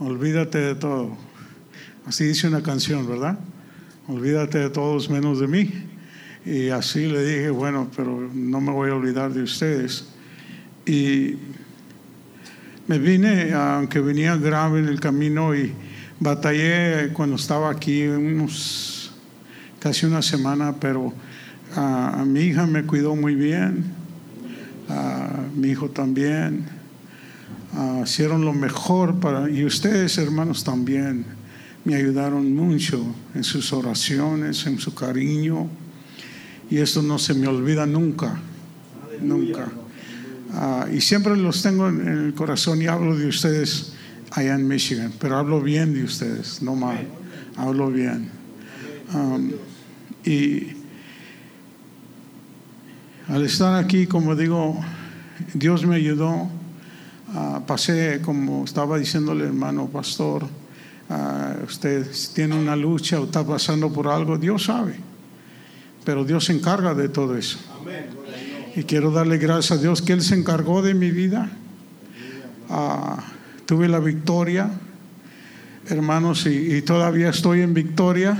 olvídate de todo. Así dice una canción, ¿verdad? Olvídate de todos menos de mí. Y así le dije, bueno, pero no me voy a olvidar de ustedes. Y me vine, aunque venía grave en el camino y batallé cuando estaba aquí unos casi una semana, pero a, mi hija me cuidó muy bien, a mi hijo también, hicieron lo mejor para, y ustedes hermanos también me ayudaron mucho en sus oraciones, en su cariño, y esto no se me olvida nunca, nunca. Ah, y siempre los tengo en el corazón y hablo de ustedes allá en Michigan, pero hablo bien de ustedes, no mal, hablo bien. Y al estar aquí, como digo, Dios me ayudó. Uh, pasé, como estaba diciéndole hermano pastor, uh, usted tiene una lucha o está pasando por algo, Dios sabe, pero Dios se encarga de todo eso. Y quiero darle gracias a Dios que Él se encargó de mi vida. Uh, tuve la victoria, hermanos, y, todavía estoy en victoria.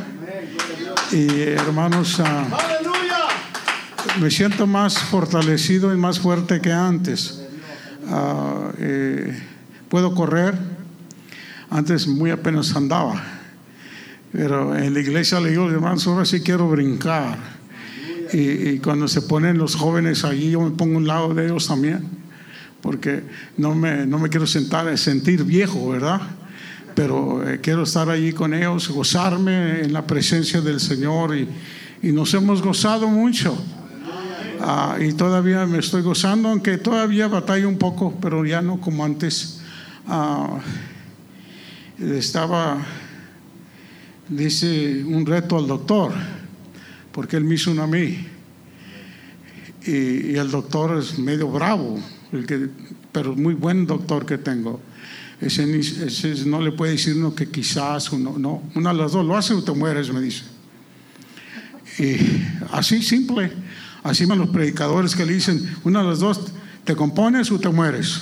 Y hermanos, ah, me siento más fortalecido y más fuerte que antes. Ah, eh, puedo correr, antes muy apenas andaba, pero en la iglesia le digo, hermanos, ahora sí quiero brincar. Y, y, cuando se ponen los jóvenes allí, yo me pongo un lado de ellos también porque no me, no me quiero sentar, sentir viejo, ¿verdad? Pero eh, quiero estar allí con ellos, gozarme en la presencia del Señor y, y nos hemos gozado mucho. Ah, y todavía me estoy gozando, aunque todavía batallo un poco, pero ya no como antes. Ah, estaba, dice, un reto al doctor, porque él me hizo uno a mí. Y, y el doctor es medio bravo el que, pero muy buen doctor que tengo. Ese, no le puede decir uno que quizás, uno, no, una de las dos, lo hace o te mueres, me dice. Y así simple, así van los predicadores que le dicen, una de las dos, te compones o te mueres.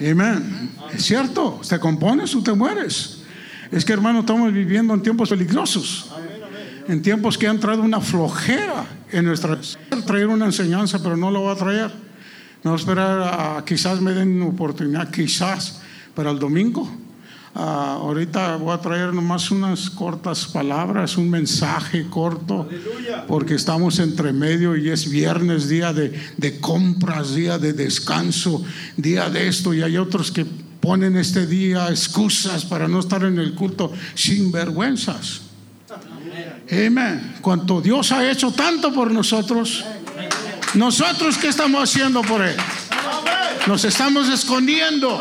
Amén. Es cierto, te compones o te mueres. Es que hermano, estamos viviendo en tiempos peligrosos. En tiempos que han traído una flojera en nuestra... Traer una enseñanza, pero no lo va a traer. No esperar a quizás me den oportunidad, quizás para el domingo. Ah, ahorita voy a traer nomás unas cortas palabras, un mensaje corto, porque estamos entre medio y es viernes, día de, de compras, día de descanso, día de esto, y hay otros que ponen este día excusas para no estar en el culto sin vergüenzas. Amén. Cuanto Dios ha hecho tanto por nosotros. Nosotros, ¿qué estamos haciendo por Él? Nos estamos escondiendo.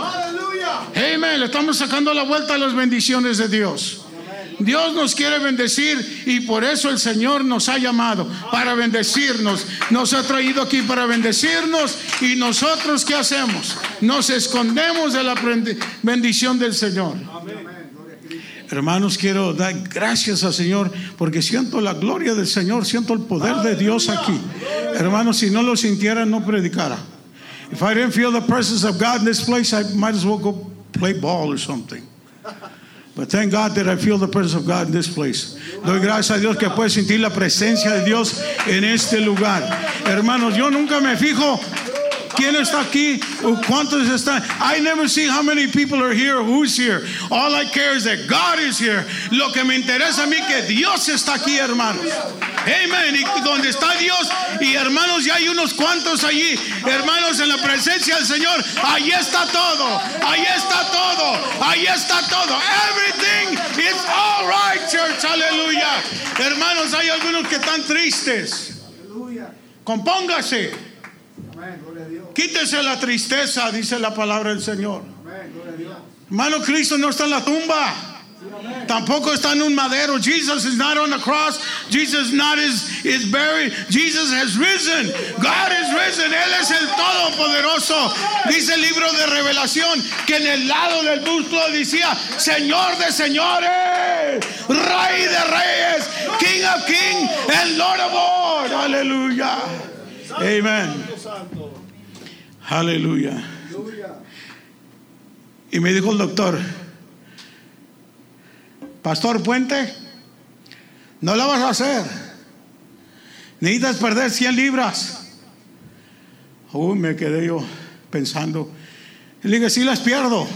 Amén. Le estamos sacando la vuelta a las bendiciones de Dios. Dios nos quiere bendecir y por eso el Señor nos ha llamado para bendecirnos. Nos ha traído aquí para bendecirnos y nosotros ¿qué hacemos? Nos escondemos de la bendición del Señor. Hermanos, quiero dar gracias al Señor porque siento la gloria del Señor, siento el poder de Dios aquí. Hermanos, si no lo sintiera, no predicara. If I didn't feel the presence of God in this place, I might as well go play ball or something. But thank God that I feel the presence of God in this place. Doy gracias a Dios que puedo sentir la presencia de Dios en este lugar. Hermanos, yo nunca me fijo ¿Quién está aquí? ¿Cuántos están? I never see how many people are here, who's here. All I care is that God is here. Lo que me interesa a mí que Dios está aquí, hermanos. Amen. Y donde está Dios y hermanos, ya hay unos cuantos allí, hermanos, en la presencia del Señor. Ahí está todo. Ahí está todo. Ahí está todo. Everything is all right, church. Aleluya. Hermanos, hay algunos que están tristes. Compóngase. Quítese la tristeza, dice la palabra del Señor. Hermano, Cristo no está en la tumba. Tampoco está en un madero. Jesus is not on the cross. Jesus not is, is buried. Jesus has risen. God is risen. Él es el Todopoderoso. Dice el libro de Revelación que en el lado del busto decía Señor de señores, Rey de reyes, King of kings, and Lord of lords. Aleluya. Amen. Aleluya. Y me dijo el doctor, Pastor Puente, no la vas a hacer. Necesitas perder 100 libras. Uy, me quedé yo pensando. Le dije, sí las pierdo.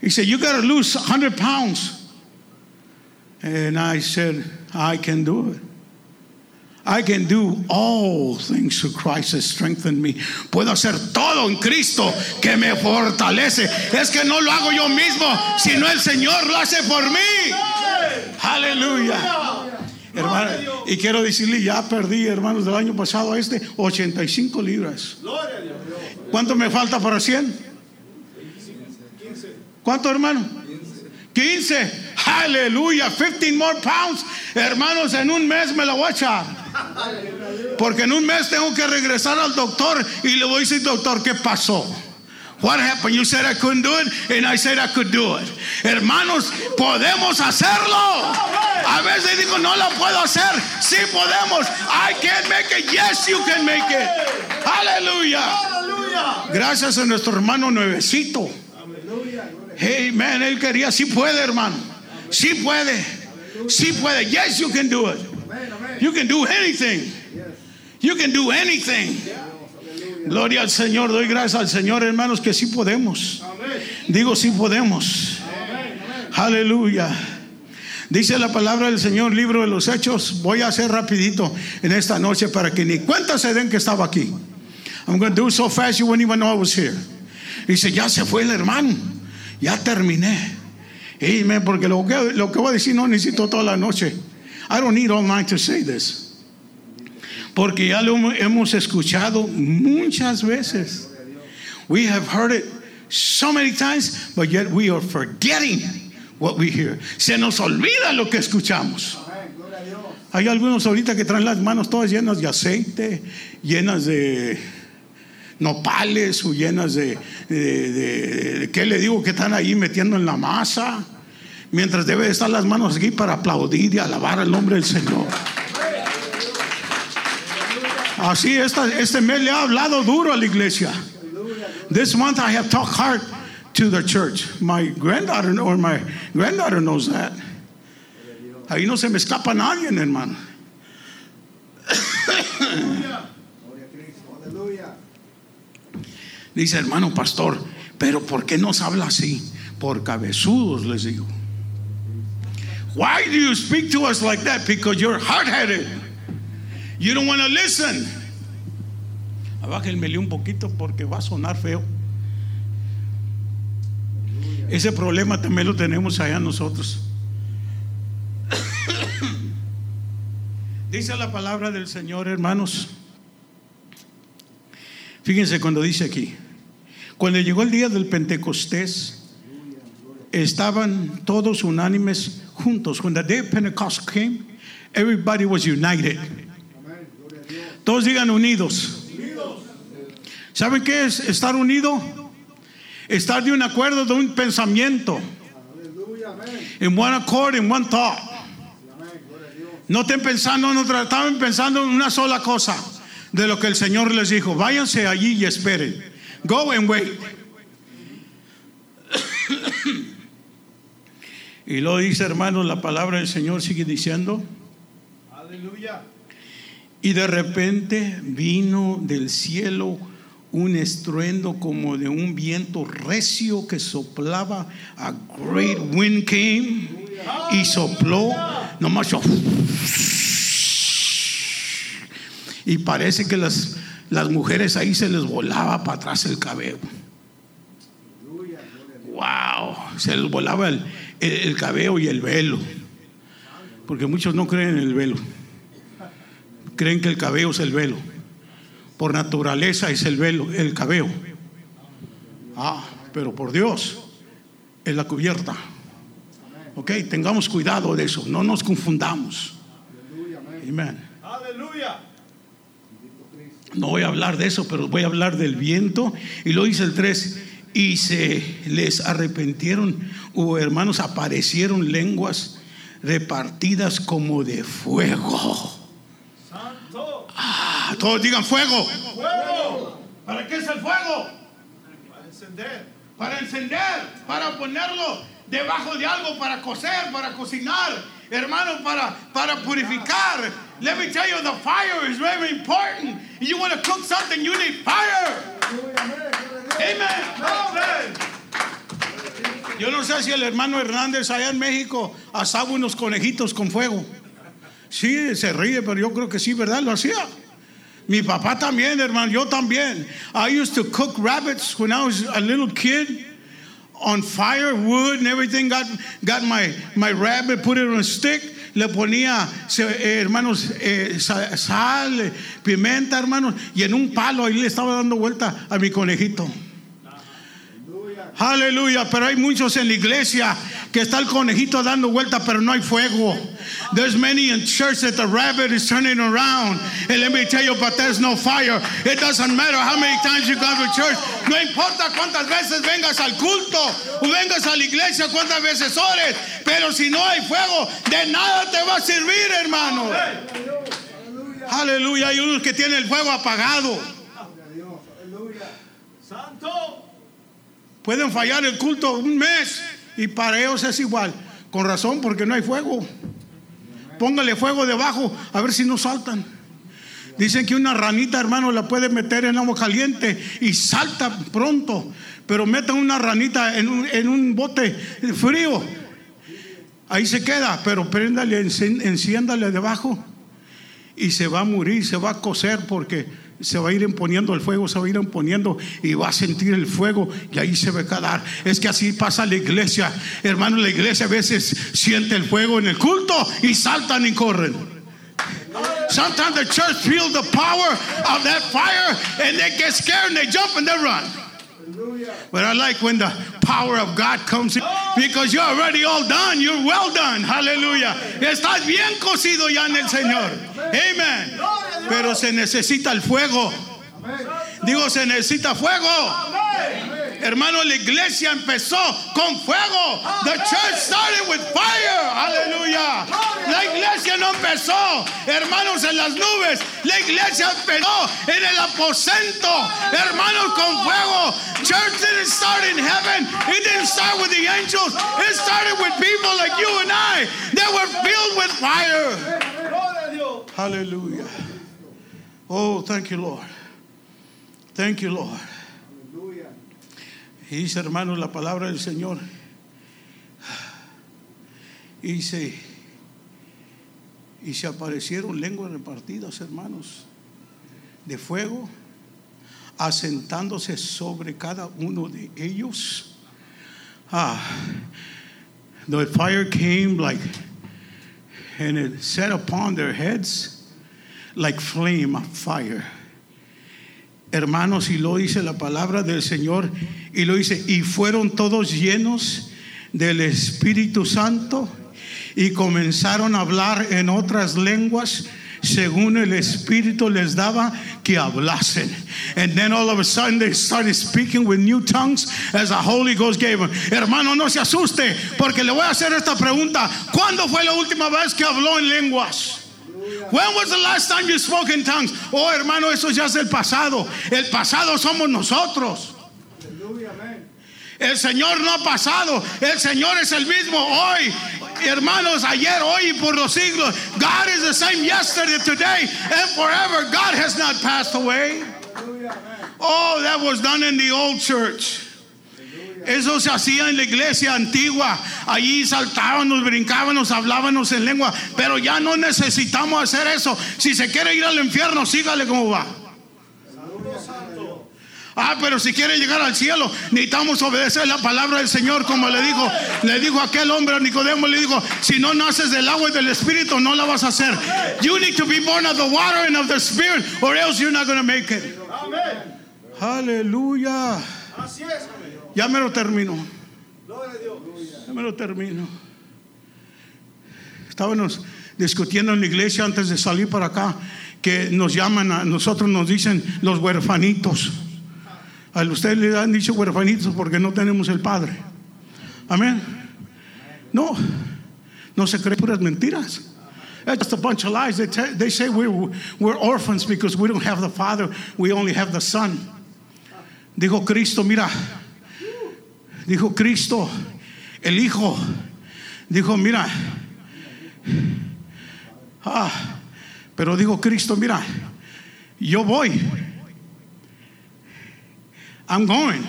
He said, You got to lose 100 pounds. And I said, I can do it. I can do all things through Christ that strengthen me. Puedo hacer todo en Cristo que me fortalece. Es que no lo hago yo mismo, sino el Señor lo hace por mí. Aleluya. Hermano, y quiero decirle, ya perdí, hermanos, del año pasado a este 85 libras. ¿Cuánto me falta para 100? ¿Cuánto, hermano? 15. Aleluya. 15 more pounds. Hermanos, en un mes me la voy a echar. Porque en un mes tengo que regresar al doctor y le voy a decir, doctor, ¿qué pasó? What happened? You said I couldn't do it, and I said I could do it. Hermanos, podemos hacerlo. A veces digo, no lo puedo hacer. Sí podemos. I can make it. Yes, you can make it. Aleluya. Gracias a nuestro hermano nuevecito. Hey, man, él quería, sí puede, hermano. Sí puede. Sí puede. Yes, you can do it. You can do anything. You can do anything. Gloria al Señor. Doy gracias al Señor, hermanos, que sí podemos. Digo, sí podemos. Aleluya. Dice la palabra del Señor, libro de los Hechos. Voy a hacer rapidito en esta noche para que ni cuenta se den que estaba aquí. I'm going to do so fast you wouldn't even know I was here. Dice, ya se fue el hermano. Ya terminé. Amen. Porque lo que, lo que voy a decir no necesito toda la noche. I don't need all night to say this. Porque ya lo hemos escuchado muchas veces. We have heard it so many times, but yet we are forgetting what we hear. Se nos olvida lo que escuchamos. Hay algunos ahorita que traen las manos todas llenas de aceite, llenas de nopales o llenas de, de, ¿qué le digo? Que están ahí metiendo en la masa. Mientras debe estar las manos aquí para aplaudir y alabar al nombre del Señor. Así este mes le ha hablado duro a la iglesia. This month I have talked hard to the church. My granddaughter or my granddaughter knows that. Ahí no se me escapa nadie, hermano. Dice, hermano pastor, pero ¿por qué nos habla así? Por cabezudos, les digo. Why do you speak to us like that? Because you're hard-headed. You don't want to listen. Abájenmele un poquito porque va a sonar feo. Ese problema también lo tenemos allá nosotros. Dice la palabra del Señor, hermanos. Fíjense cuando dice aquí, cuando llegó el día del Pentecostés, estaban todos unánimes juntos. When the day of Pentecost came, everybody was united. Todos digan unidos. ¿Saben qué es estar unido? Estar de un acuerdo, de un pensamiento. En one accord, en one thought. No estén pensando en otra, estaban pensando en una sola cosa de lo que el Señor les dijo. Váyanse allí y esperen. Go and wait. Y lo dice, hermanos, la palabra del Señor sigue diciendo. Aleluya. Y de repente vino del cielo un estruendo como de un viento recio que soplaba. A great wind came y sopló. Nomás yo. Y parece que las, las mujeres ahí se les volaba para atrás el cabello. Wow, se les volaba el, el, cabello y el velo. Porque muchos no creen en el velo. Creen que el cabello es el velo. Por naturaleza es el velo, el cabello. Ah, pero por Dios es la cubierta. Ok, tengamos cuidado de eso, no nos confundamos. Amén. Aleluya. No voy a hablar de eso, pero voy a hablar del viento. Y lo dice el 3, y se les arrepentieron, o hermanos, aparecieron lenguas repartidas como de fuego. Santo. Ah, todos digan fuego. fuego. ¿Para qué es el fuego? Para encender. Para encender, para ponerlo debajo de algo para coser, para cocinar, hermano, para, para purificar. Let me tell you, the fire is very important. You want to cook something, you need fire. Amen. Yo no sé si el hermano Hernández allá en México asaba unos conejitos con fuego. Sí, se ríe, pero yo creo que sí, ¿verdad? Lo hacía. Mi papá también, hermano, yo también. I used to cook rabbits when I was a little kid on fire, wood and everything. Got, my rabbit, put it on a stick. Le ponía, eh, hermanos, eh, sal, pimienta, hermanos, y en un palo ahí le estaba dando vuelta a mi conejito. Aleluya, pero hay muchos en la iglesia que está el conejito dando vuelta, pero no hay fuego. There's many in church that the rabbit is turning around. And let me tell you, but there's no fire. It doesn't matter how many times you come to church. No importa cuántas veces vengas al culto o vengas a la iglesia, cuántas veces ores, pero si no hay fuego, de nada te va a servir, hermano. Aleluya, hay unos que tienen el fuego apagado. Santo. Pueden fallar el culto un mes y para ellos es igual. Con razón, porque no hay fuego. Póngale fuego debajo a ver si no saltan. Dicen que una ranita, hermano, la puede meter en agua caliente y salta pronto. Pero metan una ranita en un, en un bote frío. Ahí se queda, pero préndale, enciéndale debajo y se va a morir, se va a coser porque se va a ir imponiendo el fuego, se va a ir imponiendo y va a sentir el fuego y ahí se va a quedar. Es que así pasa la iglesia. Hermano, la iglesia a veces siente el fuego en el culto y saltan y corren. Sometimes the church feels the power of that fire and they get scared and they jump and they run. But I like when the power of God comes in because you're already all done. You're well done. Hallelujah. Estás bien cocido ya en el Señor. Amen. Pero se necesita el fuego. Digo, se necesita fuego. Hermano, la iglesia empezó con fuego. The church started with fire. Aleluya. Iglesia no empezó, hermanos, en las nubes. La iglesia empezó en el aposento, hermanos, con fuego. Church didn't start in heaven. It didn't start with the angels. It started with people like you and I that were filled with fire. Hallelujah. Oh, thank you, Lord. Thank you, Lord. Y dice, hermano, la palabra del Señor. Y dice, y se aparecieron lenguas repartidas, hermanos, de fuego, asentándose sobre cada uno de ellos. Ah, the fire came like, and it set upon their heads like flame of fire. Hermanos, y lo dice la palabra del Señor, y lo dice, y fueron todos llenos del Espíritu Santo y comenzaron a hablar en otras lenguas según el Espíritu les daba que hablasen. And then all of a sudden they started speaking with new tongues as the Holy Ghost gave them. Hermano, no se asuste, porque le voy a hacer esta pregunta. ¿Cuándo fue la última vez que habló en lenguas? When was the last time you spoke in tongues? Oh, hermano, eso ya es el pasado. El pasado somos nosotros. El Señor no ha pasado. El Señor es el mismo hoy. Hermanos, ayer, hoy y por los siglos. God is the same yesterday, today, and forever. God has not passed away. Oh, that was done in the old church. Eso se hacía en la iglesia antigua. Allí saltábamos, brincábamos, hablábamos en lengua. Pero ya no necesitamos hacer eso. Si se quiere ir al infierno, sígale como va. Ah, pero si quiere llegar al cielo, necesitamos obedecer la palabra del Señor, como le dijo, le dijo aquel hombre a Nicodemo, le dijo, si no naces del agua y del espíritu, no la vas a hacer. You need to be born of the water and of the spirit, or else you're not going to make it. Aleluya. Así es. Ya me lo termino. Ya me lo termino. Estábamos discutiendo en la iglesia antes de salir para acá que nos llaman a nosotros, nos dicen los huerfanitos. A ustedes le han dicho huerfanitos porque no tenemos el padre. Amén. No, no se creen puras mentiras. It's just a bunch of lies. They, they say we're, we're orphans because we don't have the father, we only have the son. Dijo Cristo, mira, dijo Cristo, El hijo dijo, mira, ah, pero dijo Cristo, mira, yo voy. I'm going.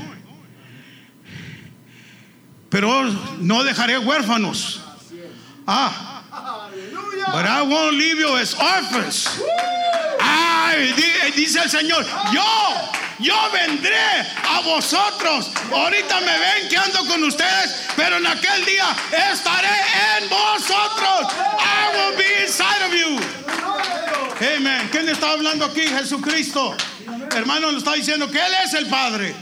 Pero no dejaré huérfanos. Ah, but I won't leave you as orphans. Ay, dice el Señor, yo, yo vendré a vosotros. Ahorita me ven que ando con ustedes, pero en aquel día estaré en vosotros. I will be inside of you. Amen. ¿Quién está hablando aquí? Jesucristo. Hermano, nos está diciendo que Él es el Padre.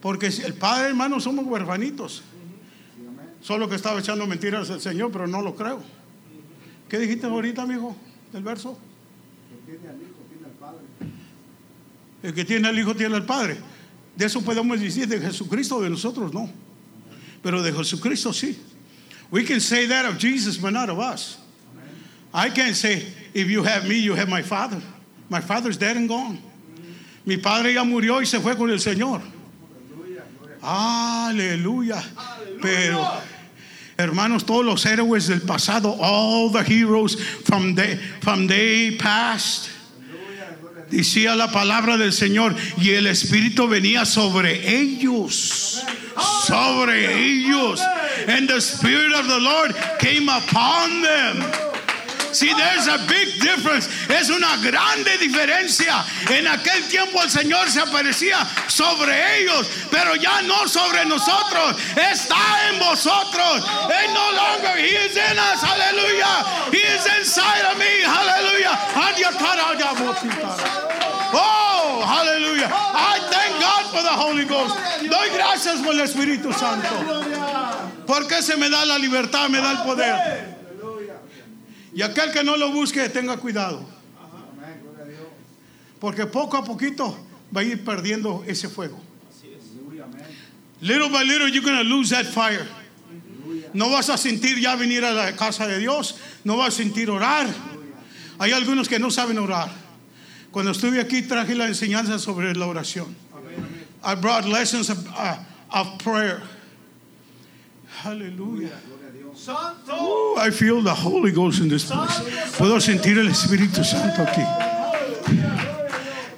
Porque el Padre, hermano, somos huerfanitos. Solo que estaba echando mentiras el Señor, pero no lo creo. ¿Qué dijiste ahorita, amigo, del verso? El que tiene al Hijo tiene al Padre. El que tiene al Hijo tiene al Padre. De eso podemos decir de Jesucristo, de nosotros no. Pero de Jesucristo sí. We can say that of Jesus, but not of us. I can't say, if you have me, you have my Father. My Father's dead and gone. Mi padre ya murió y se fue con el Señor. Aleluya. Pero Hermanos, todos los héroes del pasado, all the heroes from the, from day past, decía la palabra del Señor, y el Espíritu venía sobre ellos. Sobre ellos. And the Spirit of the Lord came upon them. See, there's a big difference. Es una grande diferencia. En aquel tiempo el Señor se aparecía sobre ellos, pero ya no sobre nosotros. Está en vosotros. And no longer He is in us. Hallelujah. He is inside of me. Hallelujah. Oh, hallelujah. I thank God for the Holy Ghost. Doy gracias por el Espíritu Santo. Porque se me da la libertad, me da el poder. Y aquel que no lo busque, tenga cuidado. Porque poco a poquito va a ir perdiendo ese fuego. Little by little you're going to lose that fire. No vas a sentir ya venir a la casa de Dios, no vas a sentir orar. Hay algunos que no saben orar. Cuando estuve aquí traje la enseñanza sobre la oración. I brought lessons of, uh, of prayer. Hallelujah. Santo. I feel the Holy Ghost in this place. Puedo sentir el Espíritu Santo aquí.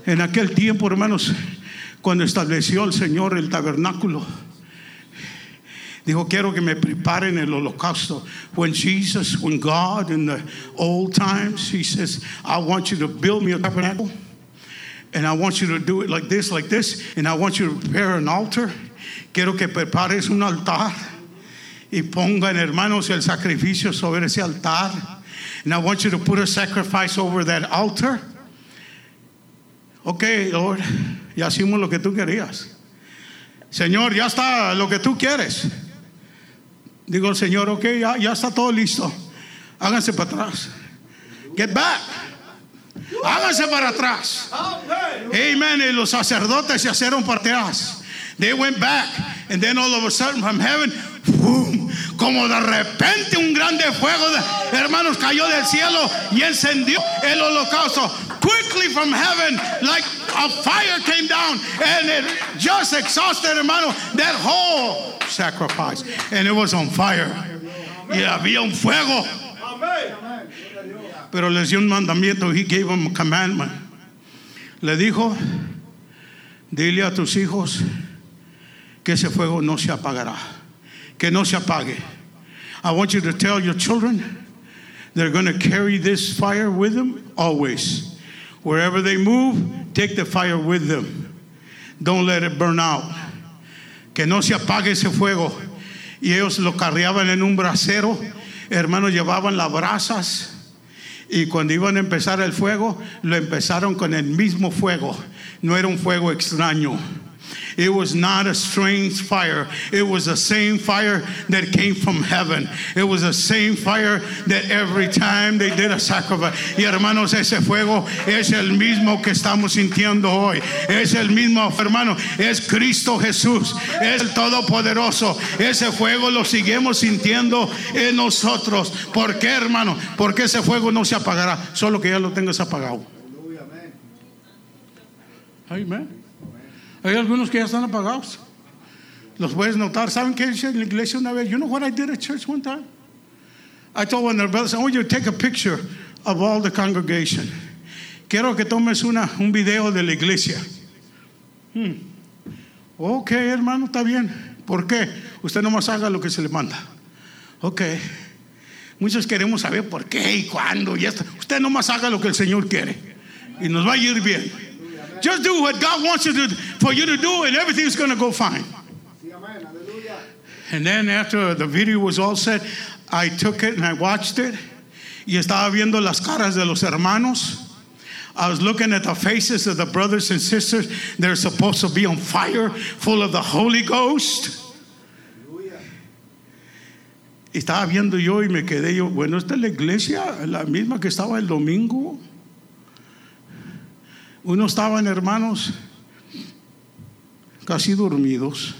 En aquel tiempo, hermanos, cuando estableció el Señor el tabernáculo, dijo, quiero que me preparen el holocausto. When Jesus, when God in the old times, he says, I want you to build me a tabernacle. And I want you to do it like this, like this. And I want you to prepare an altar. Quiero que prepares un altar y pongan, hermanos, el sacrificio sobre ese altar. And I want you to put a sacrifice over that altar. Ok, Lord, ya hicimos lo que tú querías. Señor, ya está lo que tú quieres. Digo Señor, ok, ya, ya está todo listo. Háganse para atrás. Get back. Háganse para atrás. Amen. Y los sacerdotes se hicieron para atrás. They went back. And then all of a sudden from heaven, como de repente un grande fuego, de, hermanos, cayó del cielo y encendió el holocausto. Quickly from heaven, like a fire came down and it just exhausted, hermano, that whole sacrifice. And it was on fire. Y había un fuego. Pero les dio un mandamiento. He gave them a commandment. Le dijo, dile a tus hijos que ese fuego no se apagará, que no se apague. I want you to tell your children they're going to carry this fire with them always. Wherever they move, take the fire with them. Don't let it burn out. Que no se apague ese fuego. Y ellos lo carreaban en un brasero. Hermanos, llevaban las brasas. Y cuando iban a empezar el fuego, lo empezaron con el mismo fuego. No era un fuego extraño. It was not a strange fire. It was the same fire that came from heaven. It was the same fire that every time they did a sacrifice. Y hermanos, ese fuego es el mismo que estamos sintiendo hoy. Es el mismo, hermano. Es Cristo Jesús. Es el Todopoderoso. Ese fuego lo seguimos sintiendo en nosotros. ¿Por qué, hermano? Porque ese fuego no se apagará. Solo que ya lo tengas apagado. Amén. Hay algunos que ya están apagados. Los puedes notar. ¿Saben qué hice en la iglesia una vez? You know what I did at church one time? I told one of the brothers, I want you to take a picture of all the congregation. Quiero que tomes una, un video de la iglesia. Hmm. Ok, hermano, está bien. ¿Por qué? Usted nomás haga lo que se le manda. Ok. Muchos queremos saber por qué y cuándo y esto. Usted nomás haga lo que el Señor quiere y nos va a ir bien. Just do what God wants you to, for you to do, and everything's going to go fine. And then after the video was all set, I took it and I watched it. Y estaba viendo las caras de los hermanos. I was looking at the faces of the brothers and sisters. They're supposed to be on fire, full of the Holy Ghost. Estaba viendo yo y me quedé yo, bueno, esta es la iglesia, la misma que estaba el domingo. Unos estaban hermanos casi dormidos.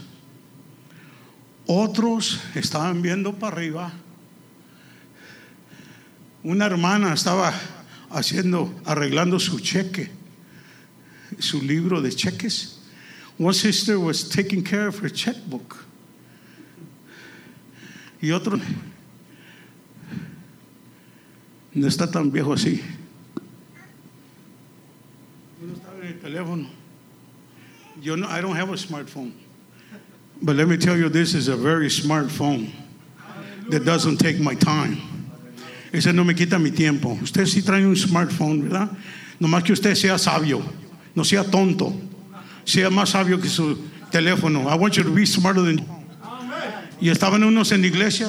Otros estaban viendo para arriba. Una hermana estaba haciendo, arreglando su cheque, su libro de cheques. One sister was taking care of her checkbook. Y otro no está tan viejo así. Uno está en el teléfono. Yo no, I don't have a smartphone. But let me tell you, this is a very smart phone that doesn't take my time. Ese no me quita mi tiempo. Usted sí trae un smartphone, ¿verdad? Nomás que usted sea sabio, no sea tonto. Sea más sabio que su teléfono. I want you to be smarter than y estaban unos en la iglesia.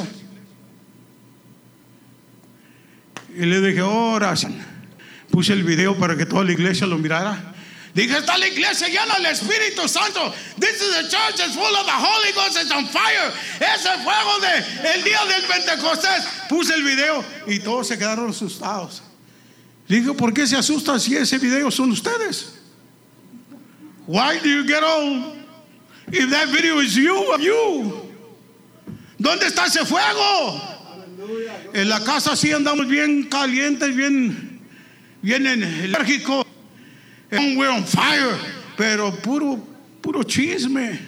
Y le dije, ahora puse el video para que toda la iglesia lo mirara. Dije, está la iglesia llena del Espíritu Santo. This is a church that's full of the Holy Ghost. It's on fire. Es el fuego de el día del Pentecostés. Puse el video y todos se quedaron asustados. Dije, ¿por qué se asustan si ese video son ustedes? Why do you get all? If that video is you, you. ¿Dónde está ese fuego? En la casa sí andamos bien calientes, bien, bien enérgicos. We're on fire, pero puro, puro chisme.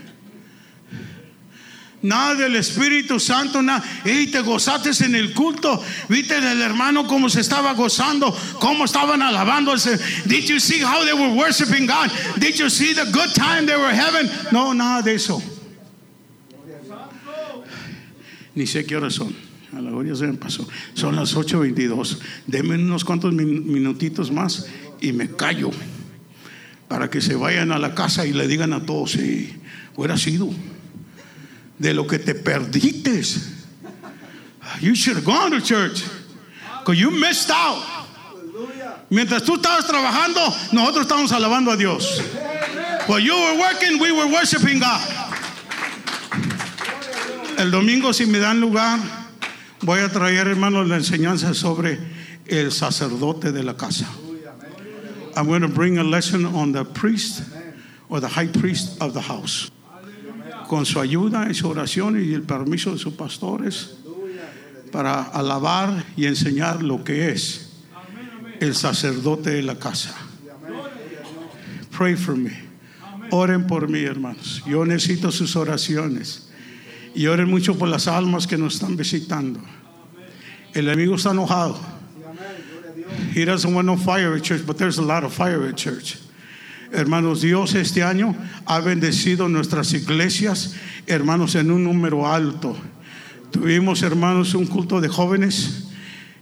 Nada del Espíritu Santo, nada. Y te gozaste en el culto. Viste el hermano cómo se estaba gozando, cómo estaban alabándose. Did you see how they were worshiping God? Did you see the good time they were having? No, nada de eso. Ni sé qué horas son. A la se pasó. Son las 8.22. Denme unos cuantos minutitos más y me callo. Para que se vayan a la casa y le digan a todos, si hubiera sido de lo que te perdiste. You should have gone to church. Because you missed out. Mientras tú estabas trabajando, nosotros estábamos alabando a Dios. While you were working, we were worshiping God. El domingo, si me dan lugar, voy a traer, hermanos, la enseñanza sobre el sacerdote de la casa. I'm going to bring a lesson on the priest or the high priest of the house. Con su ayuda y su oración y el permiso de sus pastores para alabar y enseñar lo que es el sacerdote de la casa. Pray for me. Oren por mí, hermanos. Yo necesito sus oraciones. Y oren mucho por las almas que nos están visitando. El enemigo está enojado. He doesn't want no fire at church, but there's a lot of fire at church. Hermanos, Dios este año ha bendecido nuestras iglesias, hermanos, en un número alto. Tuvimos, hermanos, un culto de jóvenes,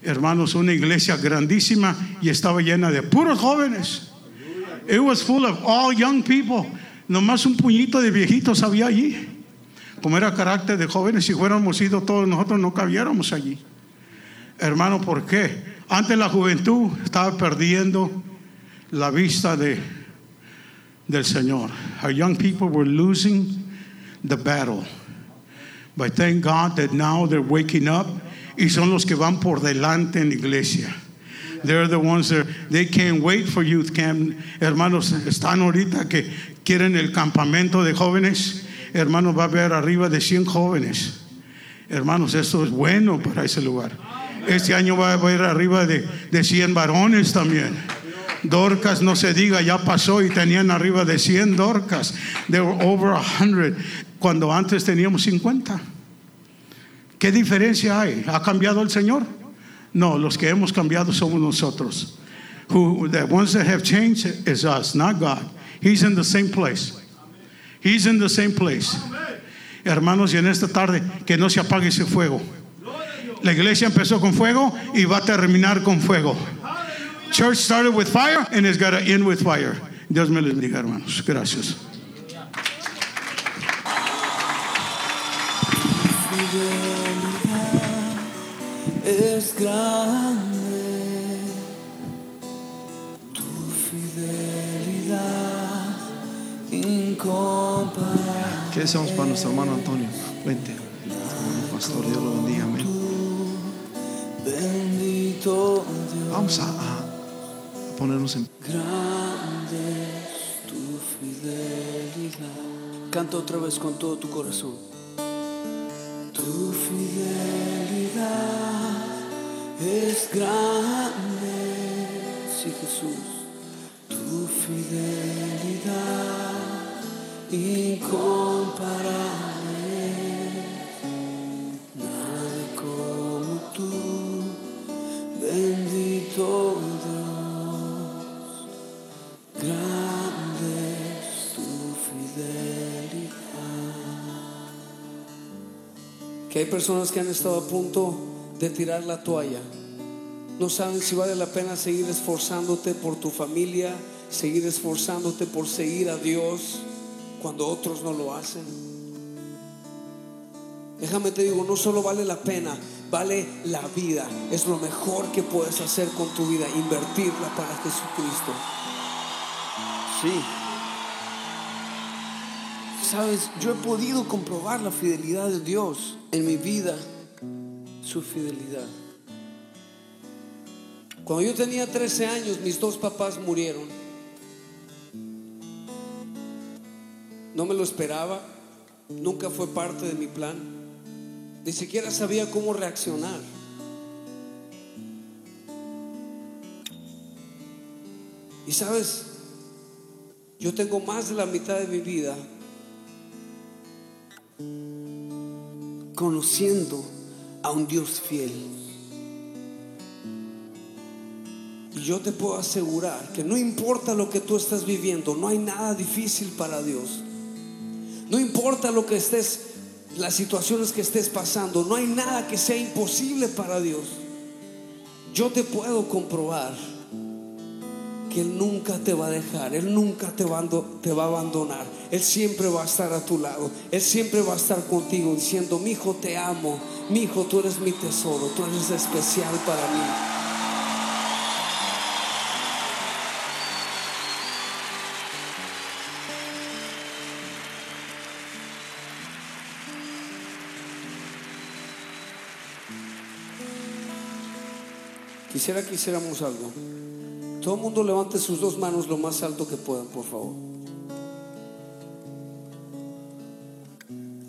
hermanos, una iglesia grandísima y estaba llena de puros jóvenes. It was full of all young people. Nomás un puñito de viejitos había allí como era carácter de jóvenes, si fuéramos ido todos nosotros no cabiéramos allí. Hermano, ¿por qué? Antes la juventud estaba perdiendo la vista de, del Señor. Our young people were losing the battle. But thank God that now they're waking up y son los que van por delante en iglesia. They're the ones that they can't wait for youth camp. Hermanos, están ahorita que quieren el campamento de jóvenes hermanos, va a haber arriba de 100 jóvenes. Hermanos, esto es bueno para ese lugar. Este año va a haber arriba de, de 100 varones también. Dorcas, no se diga, ya pasó y tenían arriba de 100 Dorcas. They were over 100 cuando antes teníamos 50. ¿Qué diferencia hay? ¿Ha cambiado el Señor? No, los que hemos cambiado somos nosotros. Who, the ones that have changed is us, not God. He's in the same place. He's in the same place. Hermanos, y en esta tarde que no se apague ese fuego. La iglesia empezó con fuego y va a terminar con fuego. Church started with fire and it's got to end with fire. Dios me les bendiga, hermanos. Gracias. es grande tu fidelidad incomparable. ¿Qué deseamos para nuestro hermano Antonio? Vente. Pastor, Dios lo bendiga. Amén. Bendito Dios, Vamos a, a- ponernos en grande es tu fidelidad. Canta otra vez con todo tu corazón. Tu fidelidad es grande, sí Jesús. Tu fidelidad incomparable. Hay personas que han estado a punto de tirar la toalla. No saben si vale la pena seguir esforzándote por tu familia, seguir esforzándote por seguir a Dios cuando otros no lo hacen. Déjame te digo, no solo vale la pena, vale la vida. Es lo mejor que puedes hacer con tu vida, invertirla para Jesucristo. Sí. Sabes, yo he podido comprobar la fidelidad de Dios en mi vida, su fidelidad. Cuando yo tenía 13 años, mis dos papás murieron. No me lo esperaba, nunca fue parte de mi plan, ni siquiera sabía cómo reaccionar. Y sabes, yo tengo más de la mitad de mi vida conociendo a un Dios fiel. Y yo te puedo asegurar que no importa lo que tú estás viviendo, no hay nada difícil para Dios. No importa lo que estés, las situaciones que estés pasando, no hay nada que sea imposible para Dios. Yo te puedo comprobar que Él nunca te va a dejar, Él nunca te va, te va a abandonar, Él siempre va a estar a tu lado, Él siempre va a estar contigo diciendo, mi hijo te amo, mi hijo tú eres mi tesoro, tú eres especial para mí. Quisiera que hiciéramos algo. Todo el mundo levante sus dos manos lo más alto que puedan, por favor.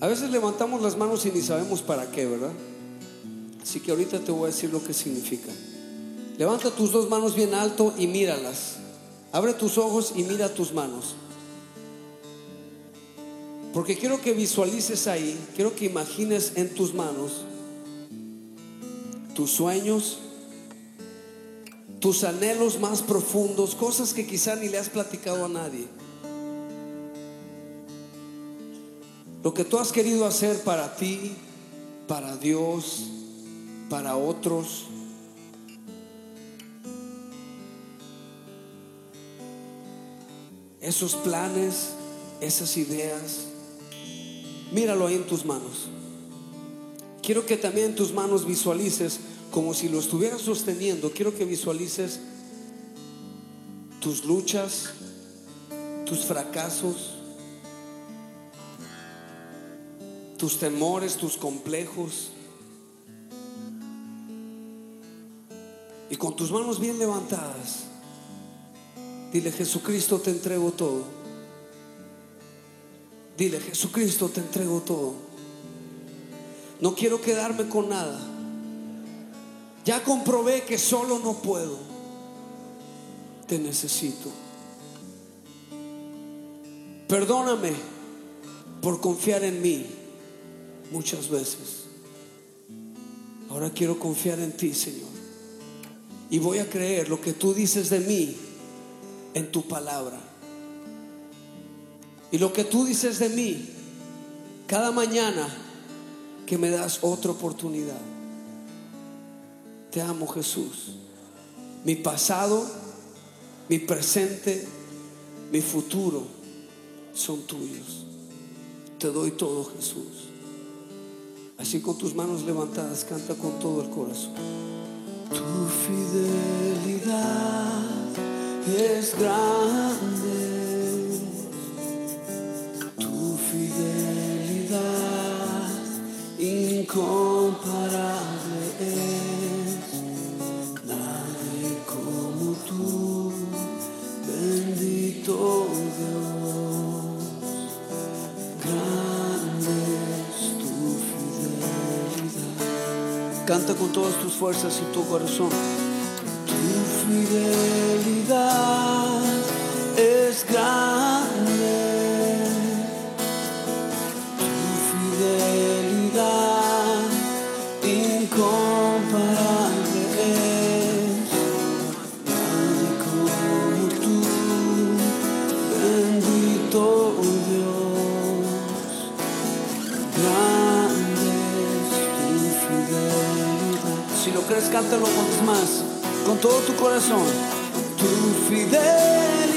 A veces levantamos las manos y ni sabemos para qué, ¿verdad? Así que ahorita te voy a decir lo que significa. Levanta tus dos manos bien alto y míralas. Abre tus ojos y mira tus manos. Porque quiero que visualices ahí, quiero que imagines en tus manos tus sueños, tus anhelos más profundos, cosas que quizá ni le has platicado a nadie. Lo que tú has querido hacer para ti, para Dios, para otros. Esos planes, esas ideas, míralo ahí en tus manos. Quiero que también en tus manos visualices como si lo estuvieras sosteniendo. Quiero que visualices tus luchas, tus fracasos, tus temores, tus complejos. Y con tus manos bien levantadas, dile, Jesucristo, te entrego todo. Dile, Jesucristo, te entrego todo. No quiero quedarme con nada. Ya comprobé que solo no puedo. te necesito. Perdóname por confiar en mí muchas veces. Ahora quiero confiar en ti, Señor. Y voy a creer lo que tú dices de mí en tu palabra. Y lo que tú dices de mí cada mañana que me das otra oportunidad. Te amo Jesús. Mi pasado, mi presente, mi futuro son tuyos. Te doy todo Jesús. Así con tus manos levantadas, canta con todo el corazón. Tu fidelidad es grande. Tu fidelidad incomparable Canta con todas tus fuerzas y tu corazón. Cántalo con tus más, con todo tu corazón. Tu fidelidad